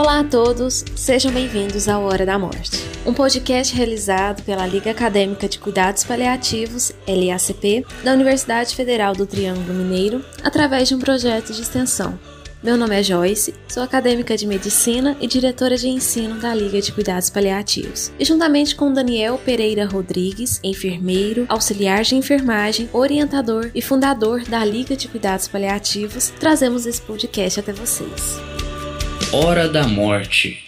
Olá a todos, sejam bem-vindos ao Hora da Morte, um podcast realizado pela Liga Acadêmica de Cuidados Paliativos, LACP, da Universidade Federal do Triângulo Mineiro, através de um projeto de extensão. Meu nome é Joyce, sou acadêmica de medicina e diretora de ensino da Liga de Cuidados Paliativos. E juntamente com Daniel Pereira Rodrigues, enfermeiro, auxiliar de enfermagem, orientador e fundador da Liga de Cuidados Paliativos, trazemos esse podcast até vocês. Hora da Morte.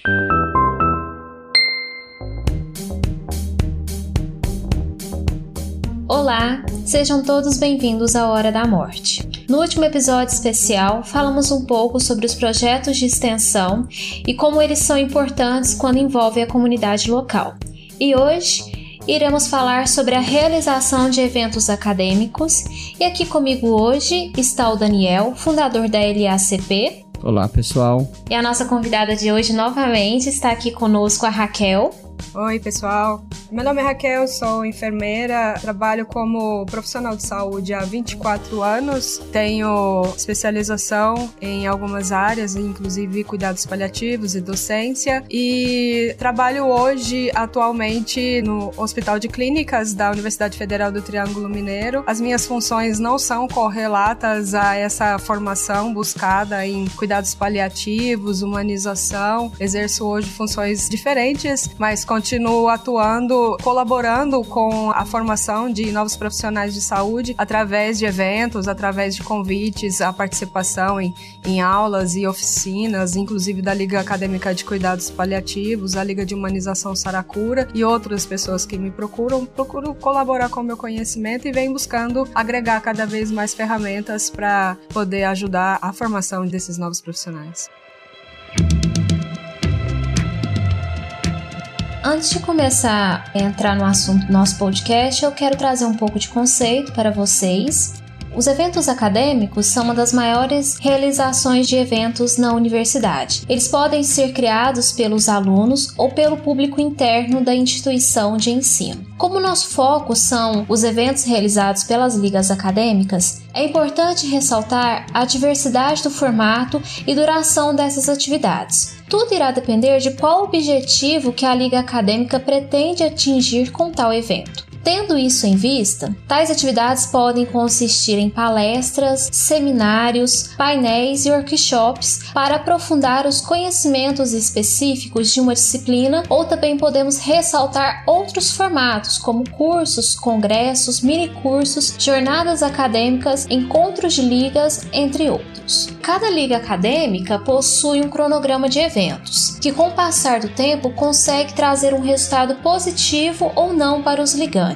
Olá, sejam todos bem-vindos à Hora da Morte. No último episódio especial, falamos um pouco sobre os projetos de extensão e como eles são importantes quando envolvem a comunidade local. E hoje iremos falar sobre a realização de eventos acadêmicos. E aqui comigo hoje está o Daniel, fundador da LACP, Olá, pessoal. E a nossa convidada de hoje novamente está aqui conosco, a Raquel. Oi, pessoal. Meu nome é Raquel, sou enfermeira, trabalho como profissional de saúde há 24 anos. Tenho especialização em algumas áreas, inclusive cuidados paliativos e docência, e trabalho hoje atualmente no Hospital de Clínicas da Universidade Federal do Triângulo Mineiro. As minhas funções não são correlatas a essa formação buscada em cuidados paliativos, humanização. Exerço hoje funções diferentes, mas continuo atuando, colaborando com a formação de novos profissionais de saúde através de eventos, através de convites à participação em, em aulas e oficinas, inclusive da Liga Acadêmica de Cuidados Paliativos, a Liga de Humanização Saracura e outras pessoas que me procuram. Procuro colaborar com o meu conhecimento e venho buscando agregar cada vez mais ferramentas para poder ajudar a formação desses novos profissionais. Antes de começar a entrar no assunto do nosso podcast, eu quero trazer um pouco de conceito para vocês. Os eventos acadêmicos são uma das maiores realizações de eventos na universidade. Eles podem ser criados pelos alunos ou pelo público interno da instituição de ensino. Como nosso foco são os eventos realizados pelas ligas acadêmicas, é importante ressaltar a diversidade do formato e duração dessas atividades. Tudo irá depender de qual objetivo que a liga acadêmica pretende atingir com tal evento. Tendo isso em vista, tais atividades podem consistir em palestras, seminários, painéis e workshops para aprofundar os conhecimentos específicos de uma disciplina, ou também podemos ressaltar outros formatos, como cursos, congressos, minicursos, jornadas acadêmicas, encontros de ligas, entre outros. Cada liga acadêmica possui um cronograma de eventos, que com o passar do tempo consegue trazer um resultado positivo ou não para os ligantes.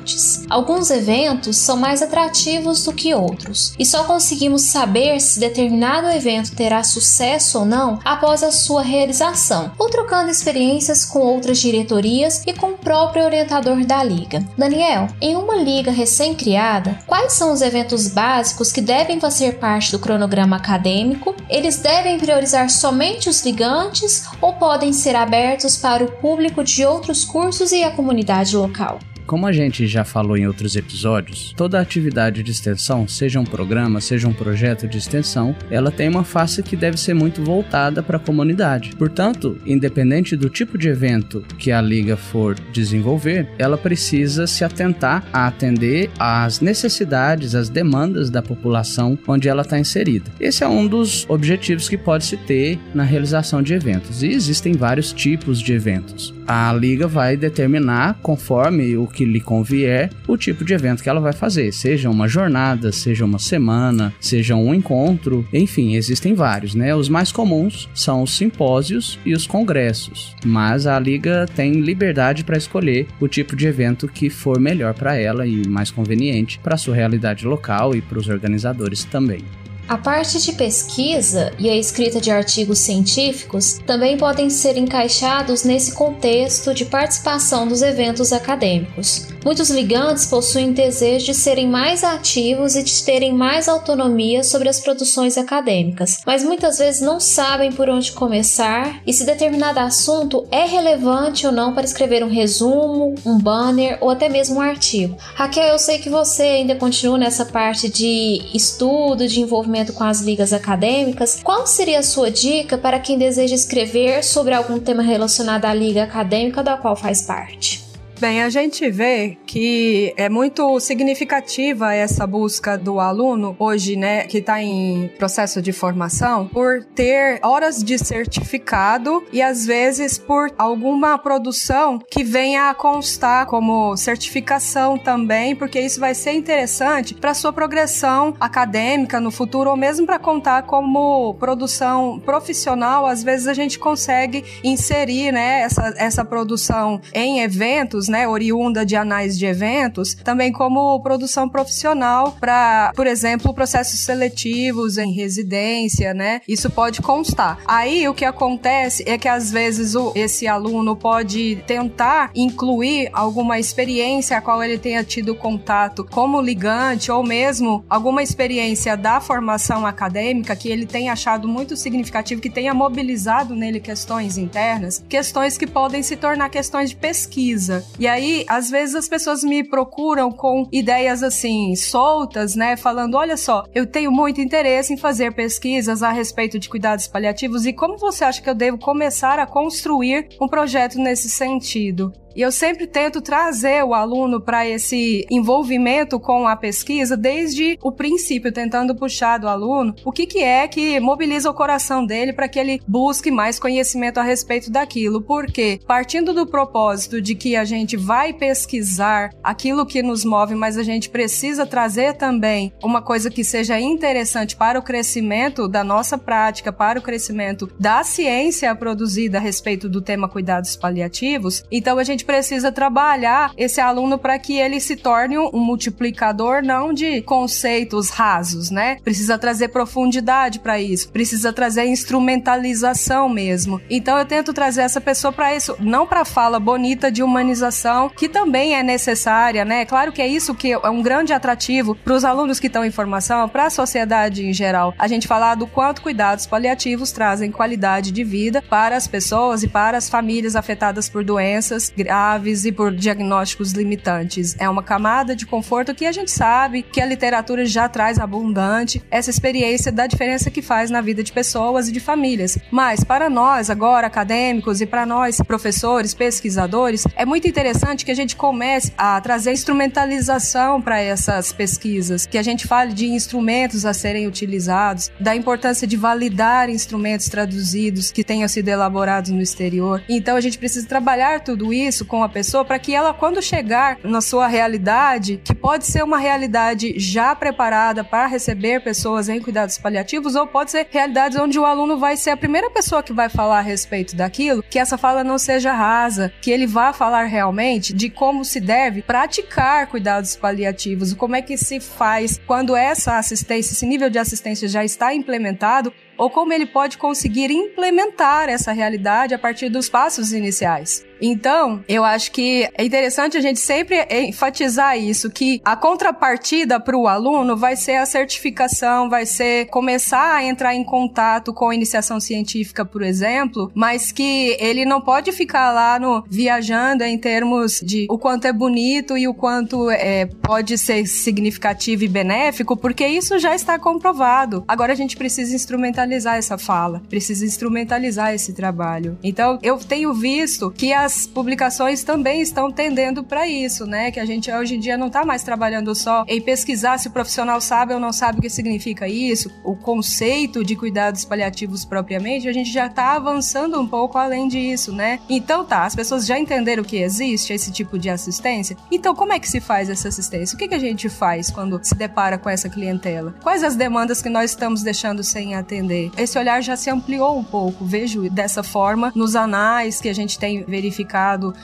Alguns eventos são mais atrativos do que outros, e só conseguimos saber se determinado evento terá sucesso ou não após a sua realização, ou trocando experiências com outras diretorias e com o próprio orientador da liga. Daniel, em uma liga recém-criada, quais são os eventos básicos que devem fazer parte do cronograma acadêmico? Eles devem priorizar somente os ligantes ou podem ser abertos para o público de outros cursos e a comunidade local? Como a gente já falou em outros episódios, toda atividade de extensão, seja um programa, seja um projeto de extensão, ela tem uma face que deve ser muito voltada para a comunidade. Portanto, independente do tipo de evento que a liga for desenvolver, ela precisa se atentar a atender às necessidades, às demandas da população onde ela está inserida. Esse é um dos objetivos que pode se ter na realização de eventos. E existem vários tipos de eventos. A liga vai determinar conforme o que lhe convier o tipo de evento que ela vai fazer, seja uma jornada, seja uma semana, seja um encontro, enfim, existem vários, né? Os mais comuns são os simpósios e os congressos, mas a liga tem liberdade para escolher o tipo de evento que for melhor para ela e mais conveniente para sua realidade local e para os organizadores também. A parte de pesquisa e a escrita de artigos científicos também podem ser encaixados nesse contexto de participação dos eventos acadêmicos. Muitos ligantes possuem desejo de serem mais ativos e de terem mais autonomia sobre as produções acadêmicas, mas muitas vezes não sabem por onde começar e se determinado assunto é relevante ou não para escrever um resumo, um banner ou até mesmo um artigo. Raquel, eu sei que você ainda continua nessa parte de estudo, de envolvimento com as ligas acadêmicas. Qual seria a sua dica para quem deseja escrever sobre algum tema relacionado à liga acadêmica da qual faz parte? Bem, a gente vê que é muito significativa essa busca do aluno hoje, né, que está em processo de formação, por ter horas de certificado e às vezes por alguma produção que venha a constar como certificação também, porque isso vai ser interessante para sua progressão acadêmica no futuro ou mesmo para contar como produção profissional. Às vezes a gente consegue inserir, né, essa, essa produção em eventos né, oriunda de anais de eventos, também como produção profissional para, por exemplo, processos seletivos em residência, né? Isso pode constar. Aí o que acontece é que às vezes o, esse aluno pode tentar incluir alguma experiência a qual ele tenha tido contato como ligante ou mesmo alguma experiência da formação acadêmica que ele tenha achado muito significativo, que tenha mobilizado nele questões internas, questões que podem se tornar questões de pesquisa. E aí, às vezes as pessoas me procuram com ideias assim, soltas, né? Falando: olha só, eu tenho muito interesse em fazer pesquisas a respeito de cuidados paliativos e como você acha que eu devo começar a construir um projeto nesse sentido? E eu sempre tento trazer o aluno para esse envolvimento com a pesquisa desde o princípio, tentando puxar do aluno o que, que é que mobiliza o coração dele para que ele busque mais conhecimento a respeito daquilo. Porque, partindo do propósito de que a gente vai pesquisar aquilo que nos move, mas a gente precisa trazer também uma coisa que seja interessante para o crescimento da nossa prática, para o crescimento da ciência produzida a respeito do tema cuidados paliativos, então a gente precisa trabalhar esse aluno para que ele se torne um multiplicador não de conceitos rasos, né? Precisa trazer profundidade para isso, precisa trazer instrumentalização mesmo. Então eu tento trazer essa pessoa para isso, não para fala bonita de humanização, que também é necessária, né? Claro que é isso que é um grande atrativo para os alunos que estão em formação, para a sociedade em geral. A gente falar do quanto cuidados paliativos trazem qualidade de vida para as pessoas e para as famílias afetadas por doenças graves e por diagnósticos limitantes. É uma camada de conforto que a gente sabe que a literatura já traz abundante essa experiência da diferença que faz na vida de pessoas e de famílias. Mas para nós agora acadêmicos e para nós professores, pesquisadores, é muito interessante que a gente comece a trazer instrumentalização para essas pesquisas, que a gente fale de instrumentos a serem utilizados, da importância de validar instrumentos traduzidos que tenham sido elaborados no exterior. Então a gente precisa trabalhar tudo isso com a pessoa para que ela, quando chegar na sua realidade, que pode ser uma realidade já preparada para receber pessoas em cuidados paliativos, ou pode ser realidades onde o aluno vai ser a primeira pessoa que vai falar a respeito daquilo, que essa fala não seja rasa, que ele vá falar realmente de como se deve praticar cuidados paliativos, como é que se faz quando essa assistência, esse nível de assistência já está implementado, ou como ele pode conseguir implementar essa realidade a partir dos passos iniciais. Então, eu acho que é interessante a gente sempre enfatizar isso, que a contrapartida para o aluno vai ser a certificação, vai ser começar a entrar em contato com a iniciação científica, por exemplo, mas que ele não pode ficar lá no viajando em termos de o quanto é bonito e o quanto é, pode ser significativo e benéfico, porque isso já está comprovado. Agora a gente precisa instrumentalizar essa fala, precisa instrumentalizar esse trabalho. Então, eu tenho visto que as publicações também estão tendendo para isso, né? Que a gente hoje em dia não está mais trabalhando só em pesquisar se o profissional sabe ou não sabe o que significa isso, o conceito de cuidados paliativos propriamente, a gente já está avançando um pouco além disso, né? Então tá, as pessoas já entenderam que existe esse tipo de assistência. Então, como é que se faz essa assistência? O que, que a gente faz quando se depara com essa clientela? Quais as demandas que nós estamos deixando sem atender? Esse olhar já se ampliou um pouco, vejo dessa forma nos anais que a gente tem verificado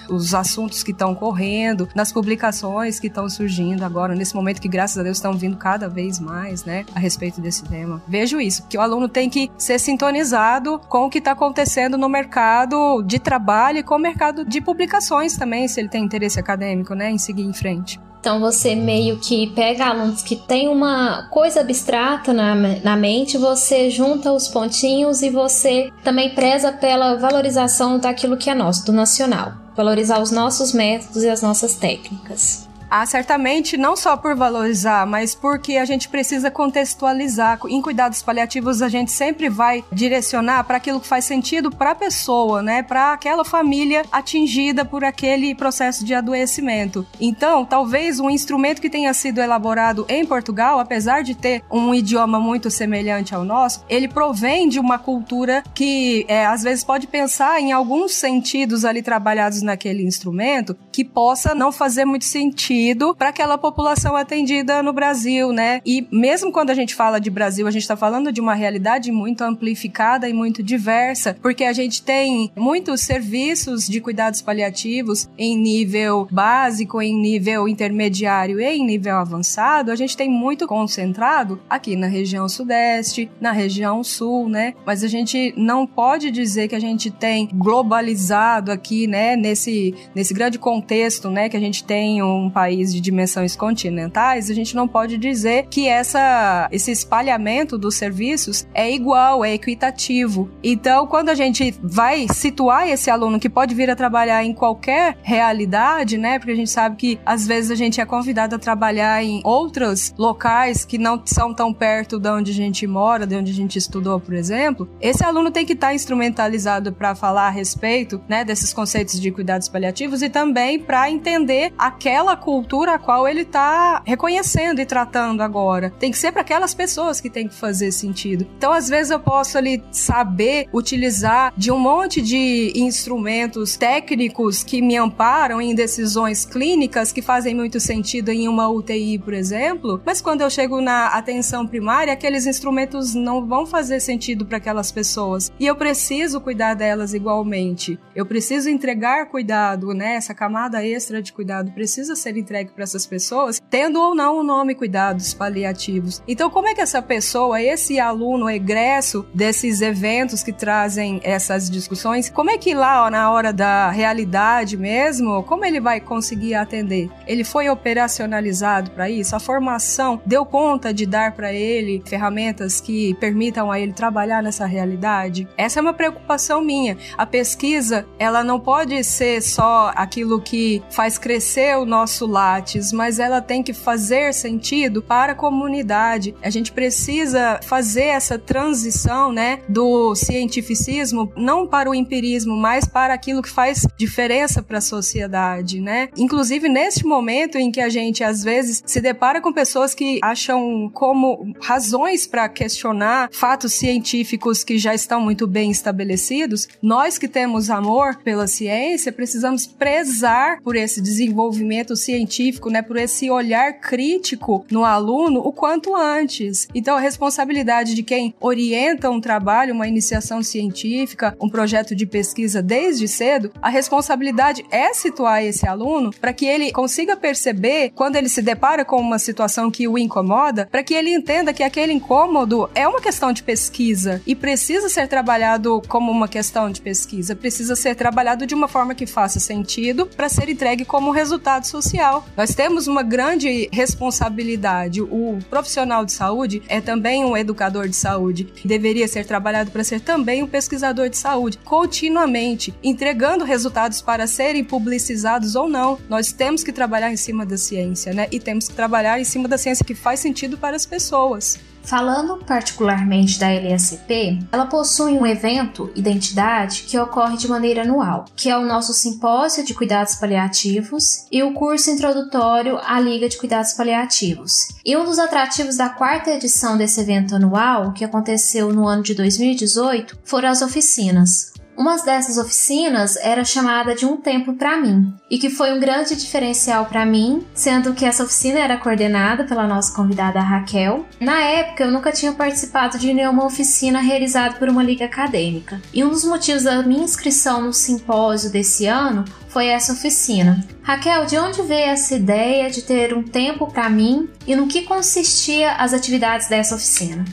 os assuntos que estão correndo, nas publicações que estão surgindo agora, nesse momento que, graças a Deus, estão vindo cada vez mais, né, a respeito desse tema. Vejo isso, que o aluno tem que ser sintonizado com o que está acontecendo no mercado de trabalho e com o mercado de publicações também, se ele tem interesse acadêmico, né, em seguir em frente. Então você meio que pega alunos que tem uma coisa abstrata na, na mente, você junta os pontinhos e você também preza pela valorização daquilo que é nosso, do nacional. Valorizar os nossos métodos e as nossas técnicas. Ah, certamente não só por valorizar, mas porque a gente precisa contextualizar. Em cuidados paliativos, a gente sempre vai direcionar para aquilo que faz sentido para a pessoa, né? Para aquela família atingida por aquele processo de adoecimento. Então, talvez um instrumento que tenha sido elaborado em Portugal, apesar de ter um idioma muito semelhante ao nosso, ele provém de uma cultura que é, às vezes pode pensar em alguns sentidos ali trabalhados naquele instrumento que possa não fazer muito sentido para aquela população atendida no Brasil, né? E mesmo quando a gente fala de Brasil, a gente está falando de uma realidade muito amplificada e muito diversa, porque a gente tem muitos serviços de cuidados paliativos em nível básico, em nível intermediário e em nível avançado, a gente tem muito concentrado aqui na região sudeste, na região sul, né? Mas a gente não pode dizer que a gente tem globalizado aqui, né, nesse, nesse grande contexto, né, que a gente tem um país de dimensões continentais, a gente não pode dizer que essa, esse espalhamento dos serviços é igual, é equitativo. Então, quando a gente vai situar esse aluno que pode vir a trabalhar em qualquer realidade, né? Porque a gente sabe que às vezes a gente é convidado a trabalhar em outros locais que não são tão perto de onde a gente mora, de onde a gente estudou, por exemplo. Esse aluno tem que estar tá instrumentalizado para falar a respeito, né, desses conceitos de cuidados paliativos e também para entender aquela cultura cultura a qual ele está reconhecendo e tratando agora. Tem que ser para aquelas pessoas que tem que fazer sentido. Então, às vezes eu posso ali saber utilizar de um monte de instrumentos técnicos que me amparam em decisões clínicas que fazem muito sentido em uma UTI, por exemplo, mas quando eu chego na atenção primária, aqueles instrumentos não vão fazer sentido para aquelas pessoas. E eu preciso cuidar delas igualmente. Eu preciso entregar cuidado, né? Essa camada extra de cuidado precisa ser entregue para essas pessoas, tendo ou não o nome cuidados paliativos. Então, como é que essa pessoa, esse aluno egresso desses eventos que trazem essas discussões, como é que lá ó, na hora da realidade mesmo, como ele vai conseguir atender? Ele foi operacionalizado para isso? A formação deu conta de dar para ele ferramentas que permitam a ele trabalhar nessa realidade? Essa é uma preocupação minha. A pesquisa, ela não pode ser só aquilo que faz crescer o nosso Lattes, mas ela tem que fazer sentido para a comunidade. A gente precisa fazer essa transição, né, do cientificismo não para o empirismo, mas para aquilo que faz diferença para a sociedade, né? Inclusive neste momento em que a gente às vezes se depara com pessoas que acham como razões para questionar fatos científicos que já estão muito bem estabelecidos, nós que temos amor pela ciência precisamos prezar por esse desenvolvimento científico científico, né, por esse olhar crítico no aluno o quanto antes. Então, a responsabilidade de quem orienta um trabalho, uma iniciação científica, um projeto de pesquisa desde cedo, a responsabilidade é situar esse aluno para que ele consiga perceber quando ele se depara com uma situação que o incomoda, para que ele entenda que aquele incômodo é uma questão de pesquisa e precisa ser trabalhado como uma questão de pesquisa, precisa ser trabalhado de uma forma que faça sentido para ser entregue como resultado social social. Nós temos uma grande responsabilidade. O profissional de saúde é também um educador de saúde. Deveria ser trabalhado para ser também um pesquisador de saúde, continuamente entregando resultados para serem publicizados ou não. Nós temos que trabalhar em cima da ciência, né? E temos que trabalhar em cima da ciência que faz sentido para as pessoas. Falando particularmente da LSP, ela possui um evento, Identidade, que ocorre de maneira anual, que é o nosso simpósio de cuidados paliativos e o curso introdutório à Liga de Cuidados Paliativos. E um dos atrativos da quarta edição desse evento anual, que aconteceu no ano de 2018, foram as oficinas, Uma dessas oficinas era chamada de Um Tempo para Mim, e que foi um grande diferencial para mim, sendo que essa oficina era coordenada pela nossa convidada Raquel. Na época, eu nunca tinha participado de nenhuma oficina realizada por uma liga acadêmica, e um dos motivos da minha inscrição no simpósio desse ano foi essa oficina. Raquel, de onde veio essa ideia de ter um tempo para mim e no que consistia as atividades dessa oficina?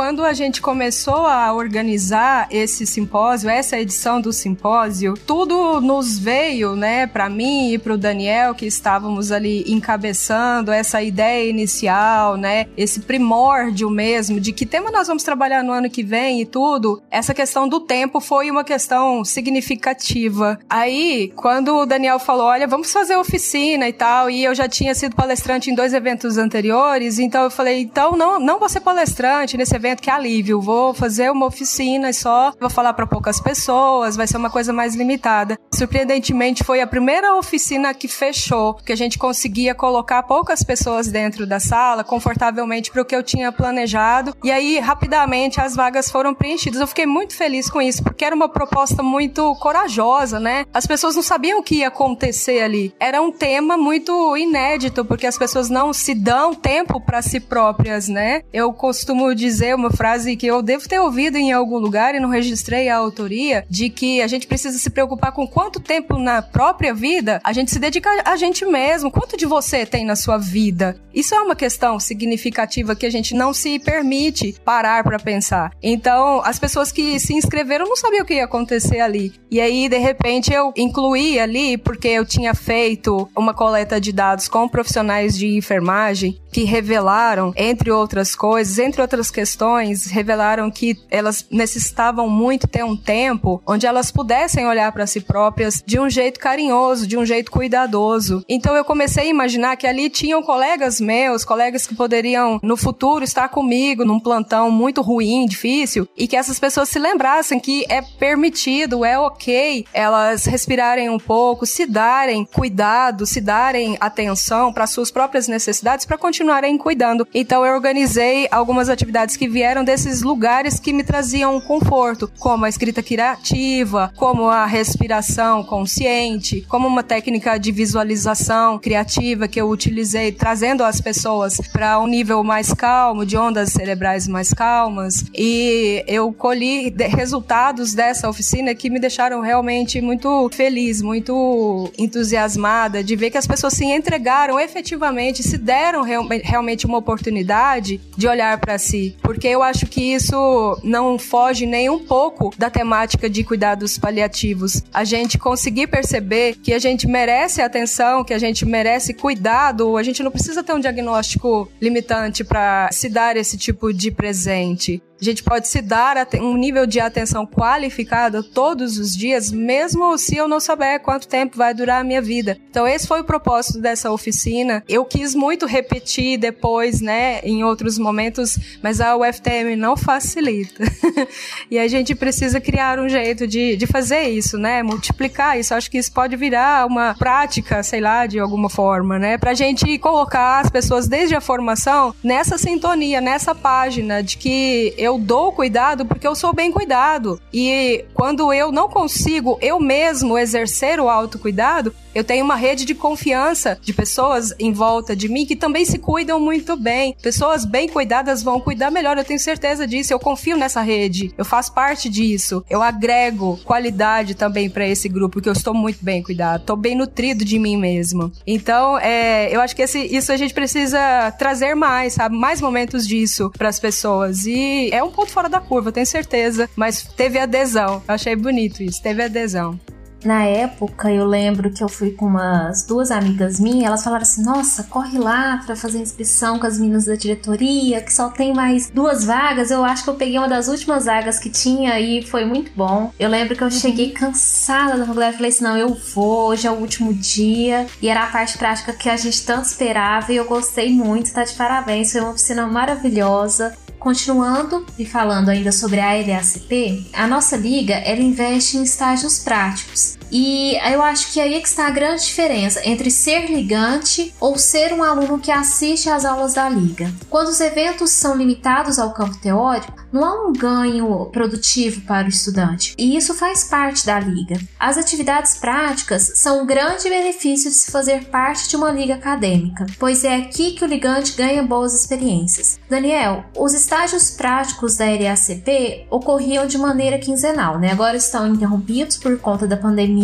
Quando a gente começou a organizar esse simpósio, essa edição do simpósio, tudo nos veio, né, para mim e para o Daniel, que estávamos ali encabeçando essa ideia inicial, né, esse primórdio mesmo de que tema nós vamos trabalhar no ano que vem e tudo. Essa questão do tempo foi uma questão significativa. Aí, quando o Daniel falou, olha, vamos fazer oficina e tal, e eu já tinha sido palestrante em dois eventos anteriores, então eu falei, então não, não vou ser palestrante nesse evento que é alívio. Vou fazer uma oficina só vou falar para poucas pessoas, vai ser uma coisa mais limitada. Surpreendentemente, foi a primeira oficina que fechou, que a gente conseguia colocar poucas pessoas dentro da sala, confortavelmente para o que eu tinha planejado. E aí, rapidamente, as vagas foram preenchidas. Eu fiquei muito feliz com isso, porque era uma proposta muito corajosa, né? As pessoas não sabiam o que ia acontecer ali. Era um tema muito inédito, porque as pessoas não se dão tempo para si próprias, né? Eu costumo dizer uma frase que eu devo ter ouvido em algum lugar e não registrei a autoria, de que a gente precisa se preocupar com quanto tempo na própria vida a gente se dedica a gente mesmo. Quanto de você tem na sua vida? Isso é uma questão significativa que a gente não se permite parar para pensar. Então, as pessoas que se inscreveram não sabiam o que ia acontecer ali. E aí, de repente, eu incluí ali, porque eu tinha feito uma coleta de dados com profissionais de enfermagem que revelaram, entre outras coisas, entre outras questões, revelaram que elas necessitavam muito ter um tempo onde elas pudessem olhar para si próprias de um jeito carinhoso, de um jeito cuidadoso. Então eu comecei a imaginar que ali tinham colegas meus, colegas que poderiam no futuro estar comigo num plantão muito ruim, difícil, e que essas pessoas se lembrassem que é permitido, é ok elas respirarem um pouco, se darem cuidado, se darem atenção para suas próprias necessidades para continuar continuarem cuidando. Então eu organizei algumas atividades que vieram desses lugares que me traziam conforto, como a escrita criativa, como a respiração consciente, como uma técnica de visualização criativa que eu utilizei trazendo as pessoas para um nível mais calmo, de ondas cerebrais mais calmas. E eu colhi resultados dessa oficina que me deixaram realmente muito feliz, muito entusiasmada de ver que as pessoas se entregaram efetivamente, se deram realmente uma oportunidade de olhar para si, porque eu acho que isso não foge nem um pouco da temática de cuidados paliativos. A gente conseguir perceber que a gente merece atenção, que a gente merece cuidado, a gente não precisa ter um diagnóstico limitante para se dar esse tipo de presente. A gente pode se dar um nível de atenção qualificada todos os dias, mesmo se eu não souber quanto tempo vai durar a minha vida. Então, esse foi o propósito dessa oficina. Eu quis muito repetir depois, né, em outros momentos, mas a UFTM não facilita. e a gente precisa criar um jeito de, de fazer isso, né, multiplicar isso. Acho que isso pode virar uma prática, sei lá, de alguma forma, né, pra gente colocar as pessoas desde a formação nessa sintonia, nessa página de que eu eu dou cuidado porque eu sou bem cuidado. E quando eu não consigo eu mesmo exercer o autocuidado, eu tenho uma rede de confiança de pessoas em volta de mim que também se cuidam muito bem. Pessoas bem cuidadas vão cuidar melhor, eu tenho certeza disso. Eu confio nessa rede, eu faço parte disso. Eu agrego qualidade também para esse grupo, porque eu estou muito bem cuidado, estou bem nutrido de mim mesmo. Então, é, eu acho que esse, isso a gente precisa trazer mais, sabe? Mais momentos disso para as pessoas. E é um ponto fora da curva, eu tenho certeza, mas teve adesão. Eu achei bonito isso, teve adesão. Na época, eu lembro que eu fui com umas duas amigas minhas, elas falaram assim: "Nossa, corre lá para fazer inscrição com as meninas da diretoria, que só tem mais duas vagas". Eu acho que eu peguei uma das últimas vagas que tinha e foi muito bom. Eu lembro que eu cheguei uhum. cansada da faculdade, falei assim: "Não, eu vou, hoje é o último dia". E era a parte prática que a gente tanto esperava e eu gostei muito, tá de parabéns, foi uma oficina maravilhosa. Continuando e falando ainda sobre a LACP, a nossa liga ela investe em estágios práticos. E eu acho que aí é que está a grande diferença entre ser ligante ou ser um aluno que assiste às aulas da liga. Quando os eventos são limitados ao campo teórico, não há um ganho produtivo para o estudante, e isso faz parte da liga. As atividades práticas são um grande benefício de se fazer parte de uma liga acadêmica, pois é aqui que o ligante ganha boas experiências. Daniel, os estágios práticos da LACP ocorriam de maneira quinzenal, né? Agora estão interrompidos por conta da pandemia.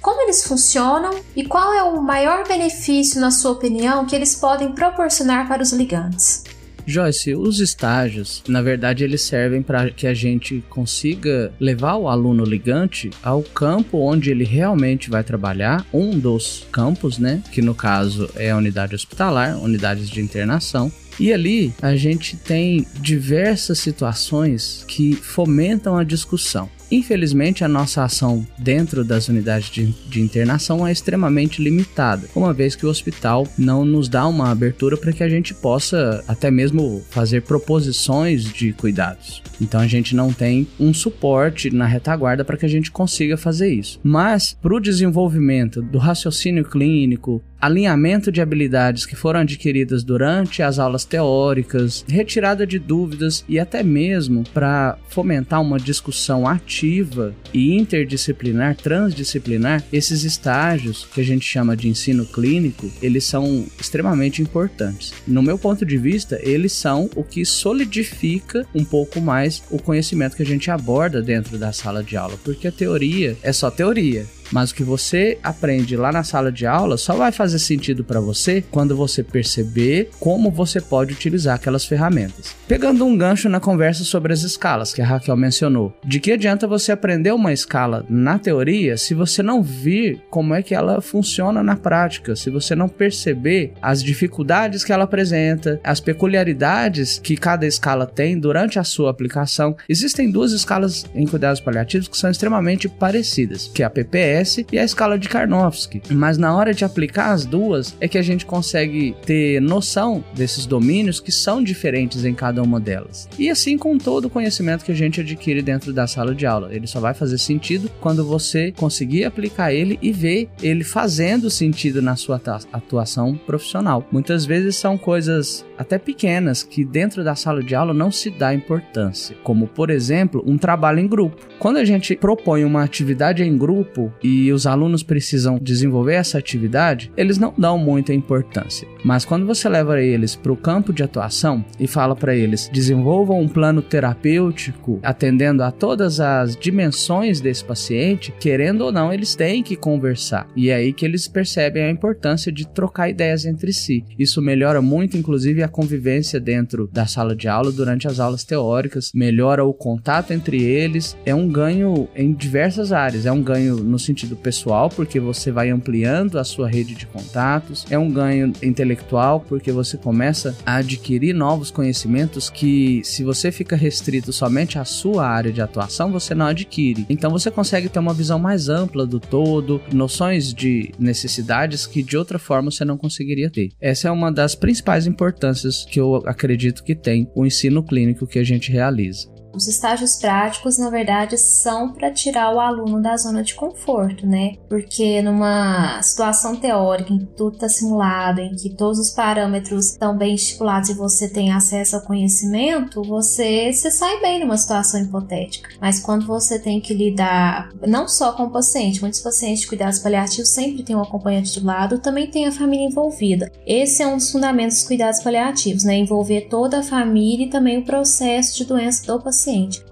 Como eles funcionam e qual é o maior benefício, na sua opinião, que eles podem proporcionar para os ligantes? Joyce, os estágios, na verdade, eles servem para que a gente consiga levar o aluno ligante ao campo onde ele realmente vai trabalhar, um dos campos, né? Que no caso é a unidade hospitalar, unidades de internação. E ali a gente tem diversas situações que fomentam a discussão. Infelizmente, a nossa ação dentro das unidades de, de, internação é extremamente limitada, uma vez que o hospital não nos dá uma abertura para que a gente possa até mesmo fazer proposições de cuidados. Então a gente não tem um suporte na retaguarda para que a gente consiga fazer isso. Mas para o desenvolvimento do raciocínio clínico, alinhamento de habilidades que foram adquiridas durante as aulas teóricas, retirada de dúvidas e até mesmo para fomentar uma discussão ativa e interdisciplinar, transdisciplinar, esses estágios que a gente chama de ensino clínico, eles são extremamente importantes. No meu ponto de vista, eles são o que solidifica um pouco mais o conhecimento que a gente aborda dentro da sala de aula, porque a teoria é só teoria. Mas o que você aprende lá na sala de aula só vai fazer sentido para você quando você perceber como você pode utilizar aquelas ferramentas. Pegando um gancho na conversa sobre as escalas que a Raquel mencionou, de que adianta você aprender uma escala na teoria se você não vir como é que ela funciona na prática, se você não perceber as dificuldades que ela apresenta, as peculiaridades que cada escala tem durante a sua aplicação. Existem duas escalas em cuidados paliativos que são extremamente parecidas, que é a PPE e a escala de Karnofsky. Mas na hora de aplicar as duas é que a gente consegue ter noção desses domínios que são diferentes em cada uma delas. E assim com todo o conhecimento que a gente adquire dentro da sala de aula. Ele só vai fazer sentido quando você conseguir aplicar ele e ver ele fazendo sentido na sua atuação profissional. Muitas vezes são coisas até pequenas que dentro da sala de aula não se dá importância, como por exemplo, um trabalho em grupo. Quando a gente propõe uma atividade em grupo, e os alunos precisam desenvolver essa atividade, eles não dão muita importância. Mas quando você leva eles para o campo de atuação e fala para eles desenvolvam um plano terapêutico atendendo a todas as dimensões desse paciente, querendo ou não, eles têm que conversar. E é aí que eles percebem a importância de trocar ideias entre si. Isso melhora muito, inclusive, a convivência dentro da sala de aula durante as aulas teóricas, melhora o contato entre eles, é um ganho em diversas áreas. É um ganho no sentido pessoal, porque você vai ampliando a sua rede de contatos, é um ganho intelectual, porque você começa a adquirir novos conhecimentos que, se você fica restrito somente à sua área de atuação, você não adquire. Então você consegue ter uma visão mais ampla do todo, noções de necessidades que de outra forma você não conseguiria ter. Essa é uma das principais importâncias que eu acredito que tem o ensino clínico que a gente realiza. Os estágios práticos, na verdade, são para tirar o aluno da zona de conforto, né? Porque numa situação teórica em que tudo está simulado, em que todos os parâmetros estão bem estipulados e você tem acesso ao conhecimento, você se sai bem numa situação hipotética. Mas quando você tem que lidar não só com o paciente, muitos pacientes de cuidados paliativos sempre têm um acompanhante do lado, também tem a família envolvida. Esse é um dos fundamentos dos cuidados paliativos, né? Envolver toda a família e também o processo de doença do paciente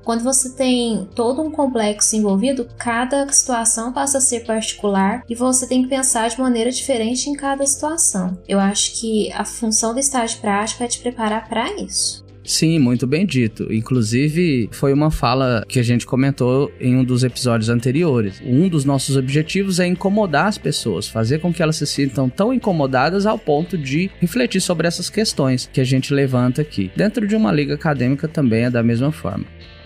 Quando você tem todo um complexo envolvido, cada situação passa a ser particular e você tem que pensar de maneira diferente em cada situação. Eu acho que a função do estágio prático é te preparar para isso. Sim, muito bem dito. Inclusive, foi uma fala que a gente comentou em um dos episódios anteriores. Um dos nossos objetivos é incomodar as pessoas, fazer com que elas se sintam tão incomodadas ao ponto de refletir sobre essas questões que a gente levanta aqui. Dentro de uma liga acadêmica também é da mesma forma.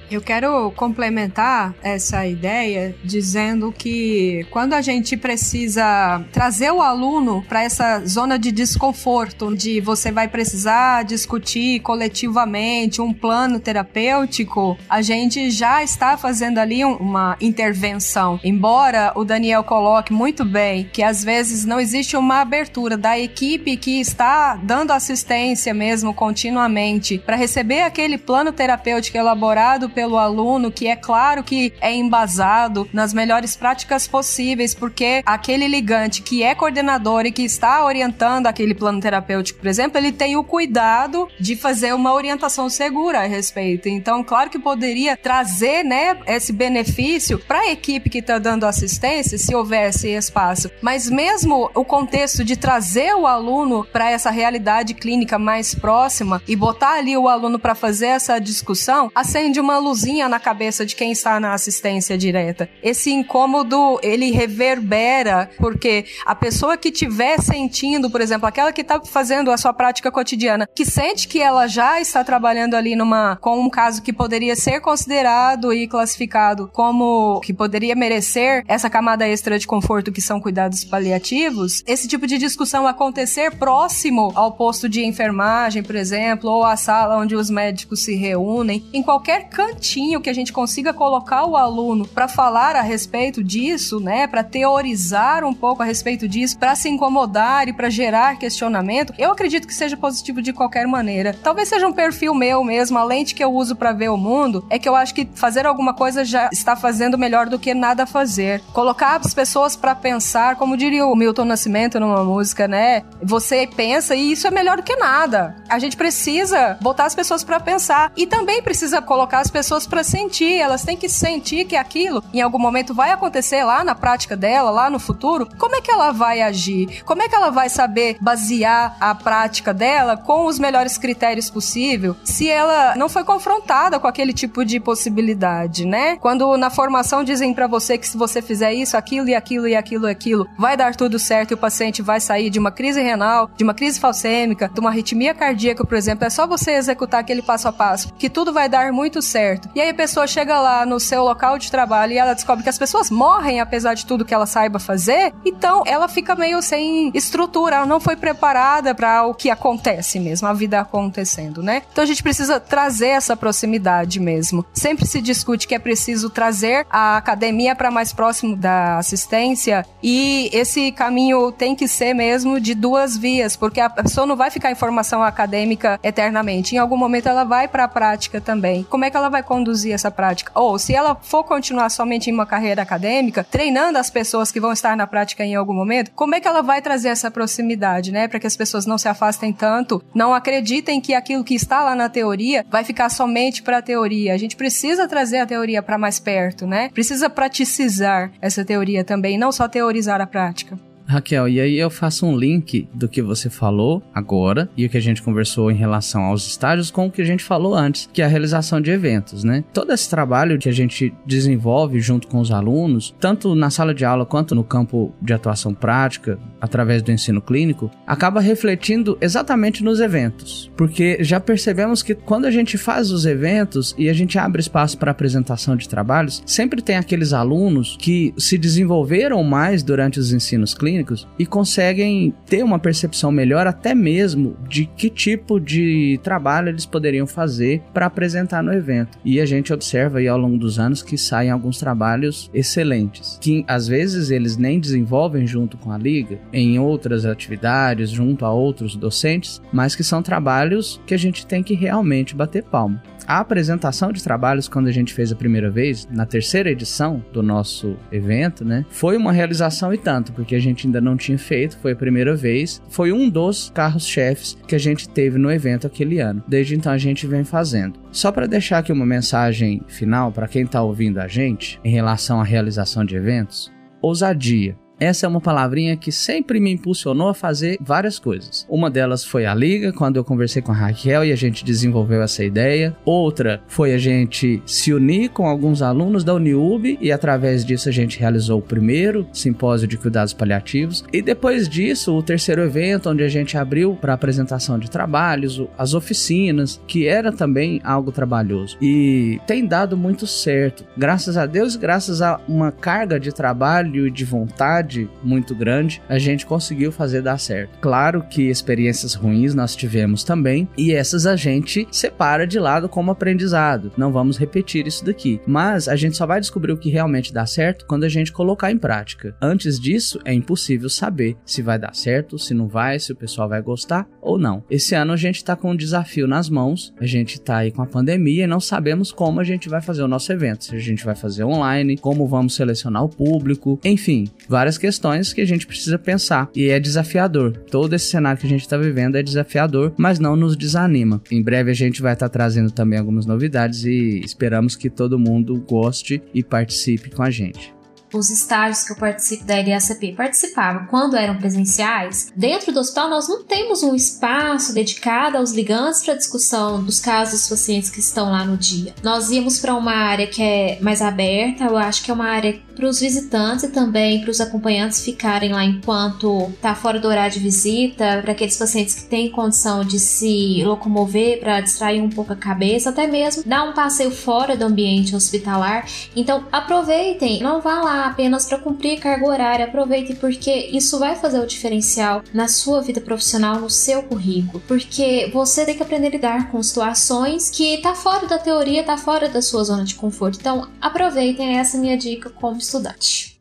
Eu quero complementar essa ideia dizendo que quando a gente precisa trazer o aluno para essa zona de desconforto, onde você vai precisar discutir coletivamente um plano terapêutico, a gente já está fazendo ali uma intervenção. Embora o Daniel coloque muito bem que às vezes não existe uma abertura da equipe que está dando assistência mesmo continuamente para receber aquele plano terapêutico elaborado pelo aluno, que é claro que é embasado nas melhores práticas possíveis, porque aquele ligante que é coordenador e que está orientando aquele plano terapêutico, por exemplo, ele tem o cuidado de fazer uma orientação segura a respeito. Então, claro que poderia trazer, né, esse benefício para a equipe que está dando assistência, se houvesse espaço. Mas mesmo o contexto de trazer o aluno para essa realidade clínica mais próxima e botar ali o aluno para fazer essa discussão, acende uma luzinha na cabeça de quem está na assistência direta. Esse incômodo, ele reverbera, porque a pessoa que estiver sentindo, por exemplo, aquela que está fazendo a sua prática cotidiana, que sente que ela já está trabalhando ali numa com um caso que poderia ser considerado e classificado como que poderia merecer essa camada extra de conforto que são cuidados paliativos, esse tipo de discussão acontecer próximo ao posto de enfermagem, por exemplo, ou à sala onde os médicos se reúnem, em qualquer cantinho que a gente consiga colocar o aluno para falar a respeito disso, né, para teorizar um pouco a respeito disso, para se incomodar e para gerar questionamento, eu acredito que seja positivo de qualquer maneira. Talvez seja um perfil meu mesmo, a lente que eu uso para ver o mundo é que eu acho que fazer alguma coisa já está fazendo melhor do que nada fazer. Colocar as pessoas para pensar, como diria o Milton Nascimento numa música, né? Você pensa e isso é melhor do que nada. A gente precisa botar as pessoas para pensar e também precisa colocar as pessoas para sentir, elas têm que sentir que aquilo em algum momento vai acontecer lá na prática dela, lá no futuro. Como é que ela vai agir? Como é que ela vai saber basear a prática dela com os melhores critérios possível se ela não foi confrontada com aquele tipo de possibilidade, né? Quando na formação dizem para você que se você fizer isso, aquilo e aquilo e aquilo e aquilo, vai dar tudo certo e o paciente vai sair de uma crise renal, de uma crise falcêmica, de uma arritmia cardíaca, por exemplo, é só você executar aquele passo a passo que tudo vai dar muito certo. E aí pessoa chega lá no seu local de trabalho e ela descobre que as pessoas morrem apesar de tudo que ela saiba fazer, então ela fica meio sem estrutura, ela não foi preparada para o que acontece mesmo, a vida acontecendo, né? Então a gente precisa trazer essa proximidade mesmo. Sempre se discute que é preciso trazer a academia para mais próximo da assistência e esse caminho tem que ser mesmo de duas vias, porque a pessoa não vai ficar em formação acadêmica eternamente. Em algum momento ela vai para a prática também. Como é que ela vai conduzir essa prática. Ou se ela for continuar somente em uma carreira acadêmica, treinando as pessoas que vão estar na prática em algum momento, como é que ela vai trazer essa proximidade, né? Para que as pessoas não se afastem tanto, não acreditem que aquilo que está lá na teoria vai ficar somente para a teoria. A gente precisa trazer a teoria para mais perto, né? Precisa praticizar essa teoria também, não só teorizar a prática. Raquel, e aí eu faço um link do que você falou agora e o que a gente conversou em relação aos estágios com o que a gente falou antes, que é a realização de eventos, né? Todo esse trabalho que a gente desenvolve junto com os alunos, tanto na sala de aula quanto no campo de atuação prática, através do ensino clínico, acaba refletindo exatamente nos eventos. Porque já percebemos que quando a gente faz os eventos e a gente abre espaço para apresentação de trabalhos, sempre tem aqueles alunos que se desenvolveram mais durante os ensinos clínicos clínicos e conseguem ter uma percepção melhor até mesmo de que tipo de trabalho eles poderiam fazer para apresentar no evento. E a gente observa aí ao longo dos anos que saem alguns trabalhos excelentes, que às vezes eles nem desenvolvem junto com a liga, em outras atividades, junto a outros docentes, mas que são trabalhos que a gente tem que realmente bater palma. A apresentação de trabalhos, quando a gente fez a primeira vez, na terceira edição do nosso evento, né? Foi uma realização e tanto, porque a gente ainda não tinha feito, foi a primeira vez. Foi um dos carros-chefes que a gente teve no evento aquele ano. Desde então a gente vem fazendo. Só para deixar aqui uma mensagem final para quem está ouvindo a gente em relação à realização de eventos: ousadia Essa é uma palavrinha que sempre me impulsionou a fazer várias coisas. Uma delas foi a liga, quando eu conversei com a Raquel e a gente desenvolveu essa ideia. Outra foi a gente se unir com alguns alunos da Uniub e através disso a gente realizou o primeiro simpósio de cuidados paliativos. E depois disso, o terceiro evento, onde a gente abriu para apresentação de trabalhos, as oficinas, que era também algo trabalhoso. E tem dado muito certo. Graças a Deus, graças a uma carga de trabalho e de vontade muito grande, a gente conseguiu fazer dar certo. Claro que experiências ruins nós tivemos também, e essas a gente separa de lado como aprendizado. Não vamos repetir isso daqui. Mas a gente só vai descobrir o que realmente dá certo quando a gente colocar em prática. Antes disso, é impossível saber se vai dar certo, se não vai, se o pessoal vai gostar ou não. Esse ano a gente tá com um desafio nas mãos, a gente tá aí com a pandemia e não sabemos como a gente vai fazer o nosso evento. Se a gente vai fazer online, como vamos selecionar o público, enfim, várias questões que a gente precisa pensar e é desafiador. Todo esse cenário que a gente está vivendo é desafiador, mas não nos desanima. Em breve a gente vai estar tá trazendo também algumas novidades e esperamos que todo mundo goste e participe com a gente os estágios que eu participo da LACP participava quando eram presenciais, dentro do hospital nós não temos um espaço dedicado aos ligantes para discussão dos casos dos pacientes que estão lá no dia. Nós íamos para uma área que é mais aberta, eu acho que é uma área para os visitantes e também para os acompanhantes ficarem lá enquanto está fora do horário de visita, para aqueles pacientes que têm condição de se locomover para distrair um pouco a cabeça, até mesmo dar um passeio fora do ambiente hospitalar. Então aproveitem, não vá lá apenas para cumprir carga horária, aproveitem porque isso vai fazer o diferencial na sua vida profissional, no seu currículo, porque você tem que aprender a lidar com situações que tá fora da teoria, tá fora da sua zona de conforto. Então aproveitem essa minha dica como estudante.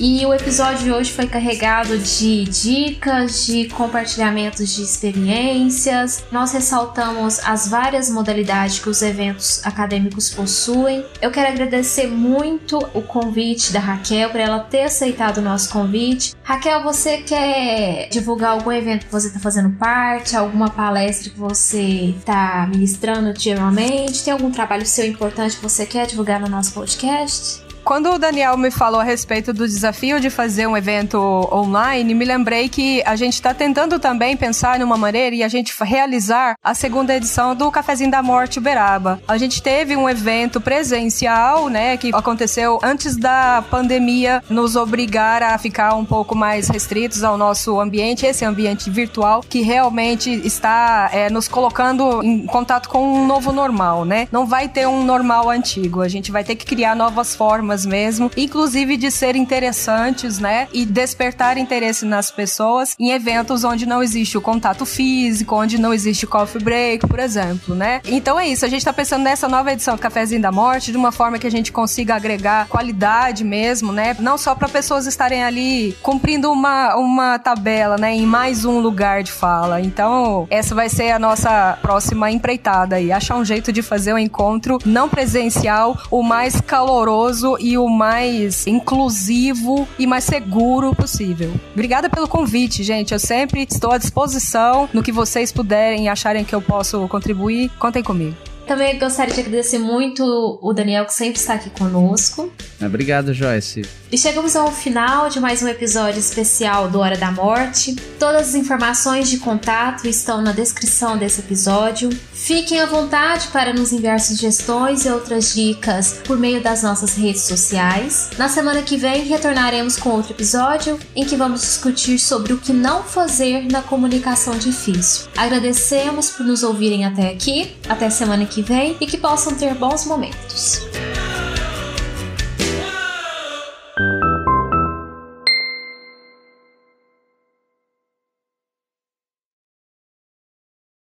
E o episódio de hoje foi carregado de dicas, de compartilhamentos de experiências. Nós ressaltamos as várias modalidades que os eventos acadêmicos possuem. Eu quero agradecer muito o convite da Raquel por ela ter aceitado o nosso convite. Raquel, você quer divulgar algum evento que você está fazendo parte, alguma palestra que você está ministrando ultimamente? Tem algum trabalho seu importante que você quer divulgar no nosso podcast? Quando o Daniel me falou a respeito do desafio de fazer um evento online, me lembrei que a gente está tentando também pensar numa maneira e a gente realizar a segunda edição do Cafezinho da Morte Uberaba. A gente teve um evento presencial, né, que aconteceu antes da pandemia nos obrigar a ficar um pouco mais restritos ao nosso ambiente, esse ambiente virtual que realmente está é, nos colocando em contato com um novo normal, né? Não vai ter um normal antigo, a gente vai ter que criar novas formas mesmo, inclusive de ser interessantes, né? E despertar interesse nas pessoas em eventos onde não existe o contato físico, onde não existe coffee break, por exemplo, né? Então é isso, a gente tá pensando nessa nova edição do Cafézinho da Morte de uma forma que a gente consiga agregar qualidade mesmo, né? Não só para pessoas estarem ali cumprindo uma, uma tabela, né? Em mais um lugar de fala. Então, essa vai ser a nossa próxima empreitada aí. Achar um jeito de fazer um encontro não presencial, o mais caloroso e o mais inclusivo e mais seguro possível. Obrigada pelo convite, gente. Eu sempre estou à disposição no que vocês puderem e acharem que eu posso contribuir. Contem comigo. Também gostaria de agradecer muito o Daniel, que sempre está aqui conosco. Obrigado, Joyce. E chegamos ao final de mais um episódio especial do Hora da Morte. Todas as informações de contato estão na descrição desse episódio. Fiquem à vontade para nos enviar sugestões e outras dicas por meio das nossas redes sociais. Na semana que vem retornaremos com outro episódio em que vamos discutir sobre o que não fazer na comunicação difícil. Agradecemos por nos ouvirem até aqui. Até semana que vem e que possam ter bons momentos.